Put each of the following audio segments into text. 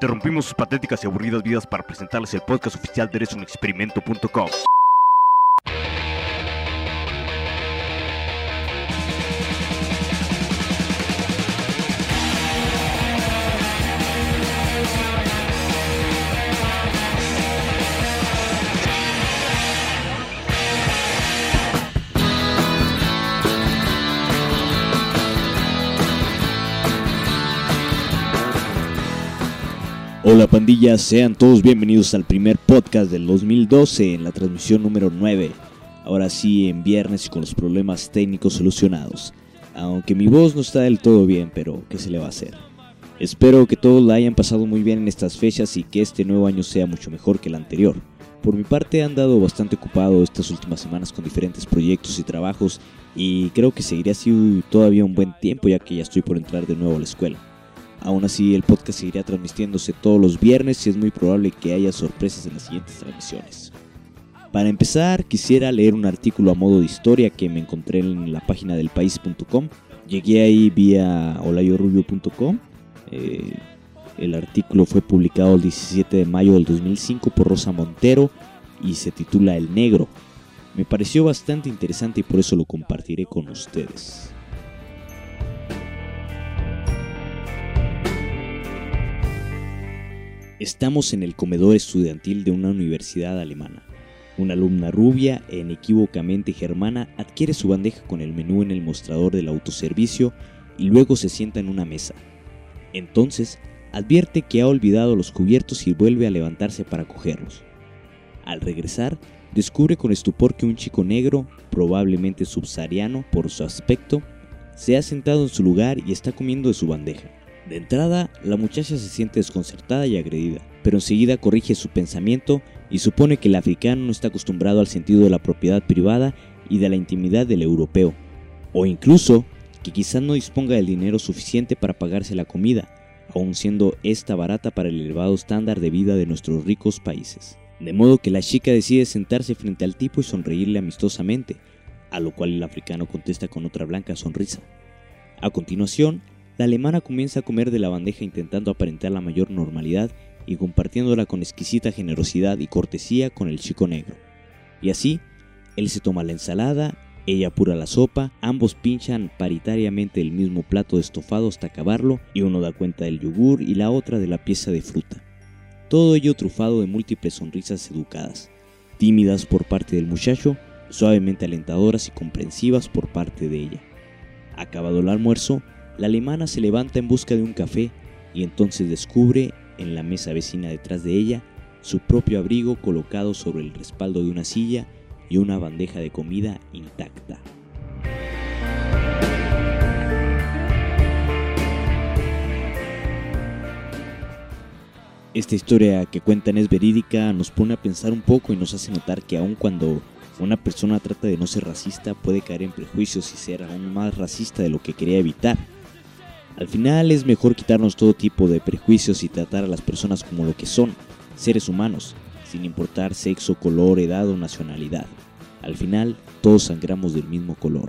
Interrumpimos sus patéticas y aburridas vidas para presentarles el podcast oficial de EresUnExperimento.com. Hola pandilla, sean todos bienvenidos al primer podcast del 2012 en la transmisión número 9. Ahora sí, en viernes y con los problemas técnicos solucionados. Aunque mi voz no está del todo bien, pero ¿qué se le va a hacer? Espero que todos la hayan pasado muy bien en estas fechas y que este nuevo año sea mucho mejor que el anterior. Por mi parte he andado bastante ocupado estas últimas semanas con diferentes proyectos y trabajos y creo que seguiré así todavía un buen tiempo ya que ya estoy por entrar de nuevo a la escuela. Aún así, el podcast seguirá transmitiéndose todos los viernes y es muy probable que haya sorpresas en las siguientes transmisiones. Para empezar, quisiera leer un artículo a modo de historia que me encontré en la página del país.com. Llegué ahí vía olayorubio.com. Eh, el artículo fue publicado el 17 de mayo del 2005 por Rosa Montero y se titula El Negro. Me pareció bastante interesante y por eso lo compartiré con ustedes. Estamos en el comedor estudiantil de una universidad alemana. Una alumna rubia e inequívocamente germana adquiere su bandeja con el menú en el mostrador del autoservicio y luego se sienta en una mesa. Entonces, advierte que ha olvidado los cubiertos y vuelve a levantarse para cogerlos. Al regresar, descubre con estupor que un chico negro, probablemente subsahariano por su aspecto, se ha sentado en su lugar y está comiendo de su bandeja. De entrada, la muchacha se siente desconcertada y agredida, pero enseguida corrige su pensamiento y supone que el africano no está acostumbrado al sentido de la propiedad privada y de la intimidad del europeo, o incluso que quizás no disponga del dinero suficiente para pagarse la comida, aun siendo esta barata para el elevado estándar de vida de nuestros ricos países. De modo que la chica decide sentarse frente al tipo y sonreírle amistosamente, a lo cual el africano contesta con otra blanca sonrisa. A continuación, la alemana comienza a comer de la bandeja intentando aparentar la mayor normalidad y compartiéndola con exquisita generosidad y cortesía con el chico negro. Y así, él se toma la ensalada, ella apura la sopa, ambos pinchan paritariamente el mismo plato de estofado hasta acabarlo y uno da cuenta del yogur y la otra de la pieza de fruta. Todo ello trufado de múltiples sonrisas educadas, tímidas por parte del muchacho, suavemente alentadoras y comprensivas por parte de ella. Acabado el almuerzo, la alemana se levanta en busca de un café y entonces descubre en la mesa vecina detrás de ella su propio abrigo colocado sobre el respaldo de una silla y una bandeja de comida intacta. Esta historia que cuentan es verídica, nos pone a pensar un poco y nos hace notar que aun cuando una persona trata de no ser racista puede caer en prejuicios y ser aún más racista de lo que quería evitar. Al final es mejor quitarnos todo tipo de prejuicios y tratar a las personas como lo que son, seres humanos, sin importar sexo, color, edad o nacionalidad. Al final, todos sangramos del mismo color.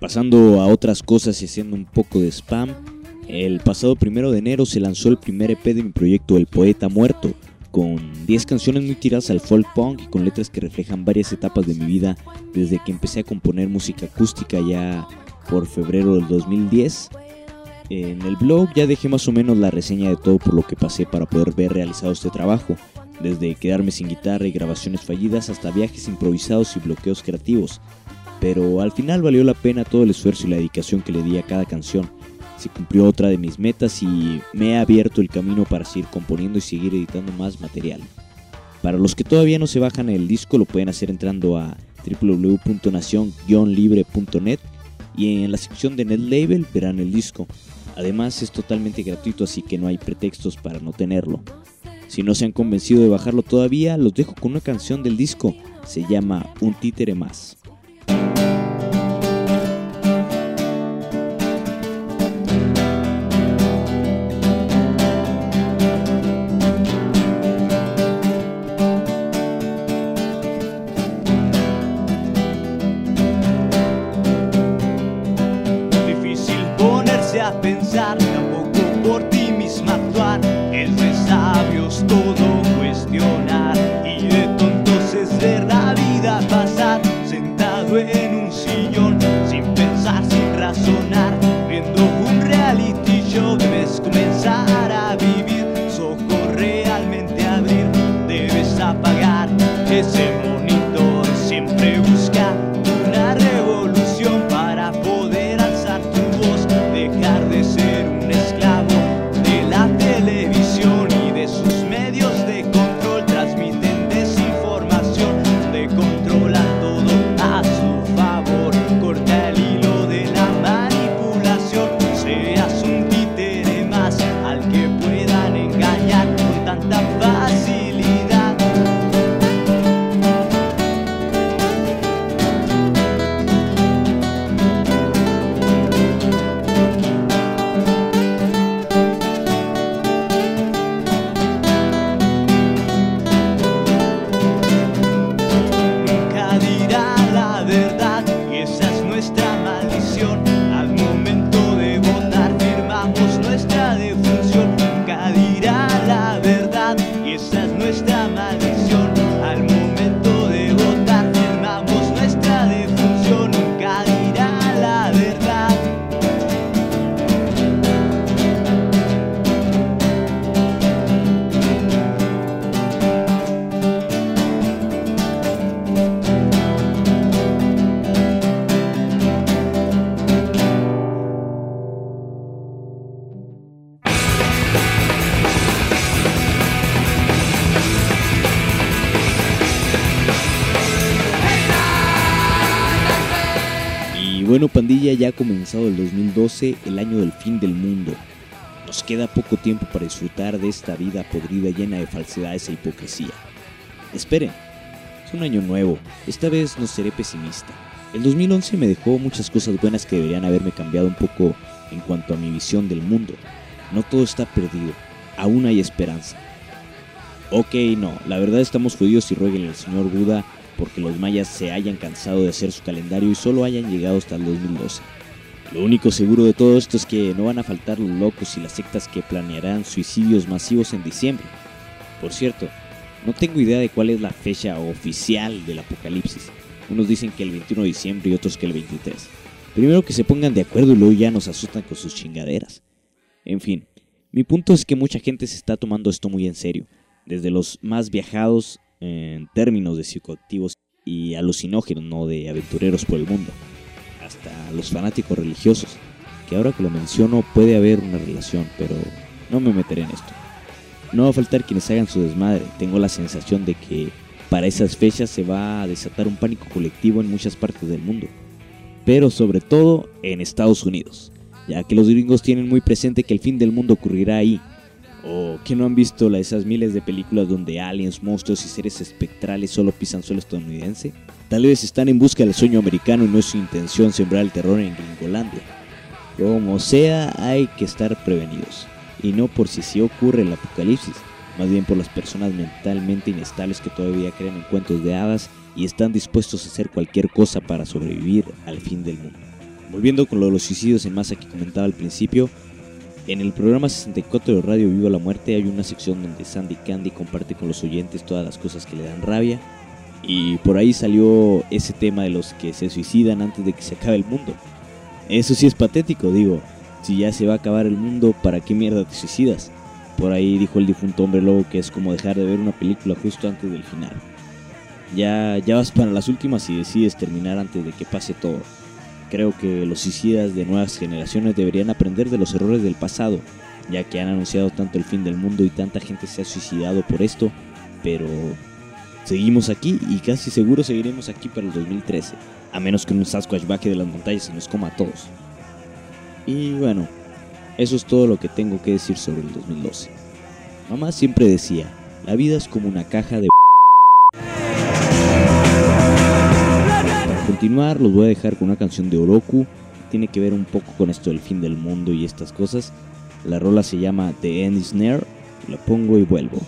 Pasando a otras cosas y haciendo un poco de spam, el pasado primero de enero se lanzó el primer EP de mi proyecto El Poeta Muerto, con 10 canciones muy tiradas al folk punk y con letras que reflejan varias etapas de mi vida desde que empecé a componer música acústica ya por febrero del 2010. En el blog ya dejé más o menos la reseña de todo por lo que pasé para poder ver realizado este trabajo, desde quedarme sin guitarra y grabaciones fallidas hasta viajes improvisados y bloqueos creativos. Pero al final valió la pena todo el esfuerzo y la dedicación que le di a cada canción se cumplió otra de mis metas y me he abierto el camino para seguir componiendo y seguir editando más material. Para los que todavía no se bajan el disco lo pueden hacer entrando a www.nacion-libre.net y en la sección de NetLabel verán el disco. Además es totalmente gratuito así que no hay pretextos para no tenerlo. Si no se han convencido de bajarlo todavía, los dejo con una canción del disco. Se llama Un títere más. pensar. Pandilla, ya ha comenzado el 2012, el año del fin del mundo. Nos queda poco tiempo para disfrutar de esta vida podrida llena de falsedades e hipocresía. Esperen, es un año nuevo, esta vez no seré pesimista. El 2011 me dejó muchas cosas buenas que deberían haberme cambiado un poco en cuanto a mi visión del mundo. No todo está perdido, aún hay esperanza. Ok, no, la verdad estamos jodidos y rueguen al señor Buda porque los mayas se hayan cansado de hacer su calendario y solo hayan llegado hasta el 2012. Lo único seguro de todo esto es que no van a faltar los locos y las sectas que planearán suicidios masivos en diciembre. Por cierto, no tengo idea de cuál es la fecha oficial del apocalipsis. Unos dicen que el 21 de diciembre y otros que el 23. Primero que se pongan de acuerdo y luego ya nos asustan con sus chingaderas. En fin, mi punto es que mucha gente se está tomando esto muy en serio, desde los más viajados en términos de psicoactivos y alucinógenos, no de aventureros por el mundo, hasta los fanáticos religiosos, que ahora que lo menciono puede haber una relación, pero no me meteré en esto. No va a faltar quienes hagan su desmadre, tengo la sensación de que para esas fechas se va a desatar un pánico colectivo en muchas partes del mundo, pero sobre todo en Estados Unidos, ya que los gringos tienen muy presente que el fin del mundo ocurrirá ahí, o que no han visto la- esas miles de películas donde aliens, monstruos y seres espectrales solo pisan suelo estadounidense. Tal vez están en busca del sueño americano y no es su intención sembrar el terror en Gringolandia. Como sea, hay que estar prevenidos. Y no por si sí ocurre el apocalipsis, más bien por las personas mentalmente inestables que todavía creen en cuentos de hadas y están dispuestos a hacer cualquier cosa para sobrevivir al fin del mundo. Volviendo con lo de los suicidios en masa que comentaba al principio, en el programa 64 de Radio Viva la Muerte hay una sección donde Sandy Candy comparte con los oyentes todas las cosas que le dan rabia. Y por ahí salió ese tema de los que se suicidan antes de que se acabe el mundo. Eso sí es patético, digo. Si ya se va a acabar el mundo, ¿para qué mierda te suicidas? Por ahí dijo el difunto hombre lobo que es como dejar de ver una película justo antes del final. Ya, ya vas para las últimas y decides terminar antes de que pase todo. Creo que los suicidas de nuevas generaciones deberían aprender de los errores del pasado, ya que han anunciado tanto el fin del mundo y tanta gente se ha suicidado por esto, pero seguimos aquí y casi seguro seguiremos aquí para el 2013, a menos que un Sasquatch baje de las montañas y nos coma a todos. Y bueno, eso es todo lo que tengo que decir sobre el 2012. Mamá siempre decía, la vida es como una caja de... continuar, los voy a dejar con una canción de Oroku. Tiene que ver un poco con esto del fin del mundo y estas cosas. La rola se llama The End is Near. La pongo y vuelvo.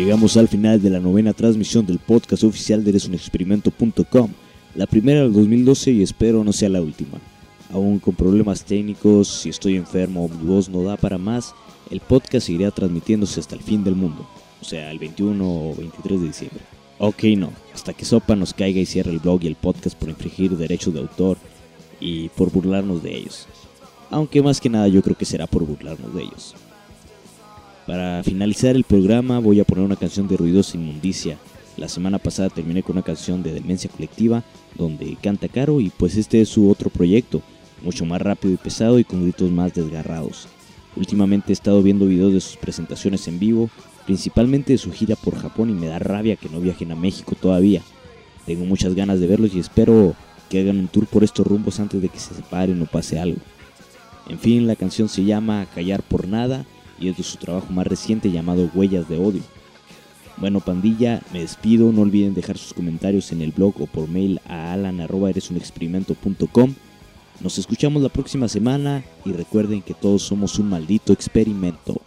Llegamos al final de la novena transmisión del podcast oficial de eresunexperimento.com, la primera del 2012 y espero no sea la última. Aún con problemas técnicos, si estoy enfermo o mi voz no da para más, el podcast seguirá transmitiéndose hasta el fin del mundo, o sea, el 21 o 23 de diciembre. Ok, no, hasta que Sopa nos caiga y cierre el blog y el podcast por infringir derechos de autor y por burlarnos de ellos. Aunque más que nada yo creo que será por burlarnos de ellos. Para finalizar el programa voy a poner una canción de Ruidosa Inmundicia. La semana pasada terminé con una canción de Demencia Colectiva donde canta Caro y pues este es su otro proyecto, mucho más rápido y pesado y con gritos más desgarrados. Últimamente he estado viendo videos de sus presentaciones en vivo principalmente de su gira por Japón y me da rabia que no viajen a México todavía. Tengo muchas ganas de verlos y espero que hagan un tour por estos rumbos antes de que se separen o pase algo. En fin, la canción se llama Callar por Nada y es de su trabajo más reciente llamado Huellas de Odio. Bueno, pandilla, me despido. No olviden dejar sus comentarios en el blog o por mail a alan.eresunexperimento.com. Nos escuchamos la próxima semana y recuerden que todos somos un maldito experimento.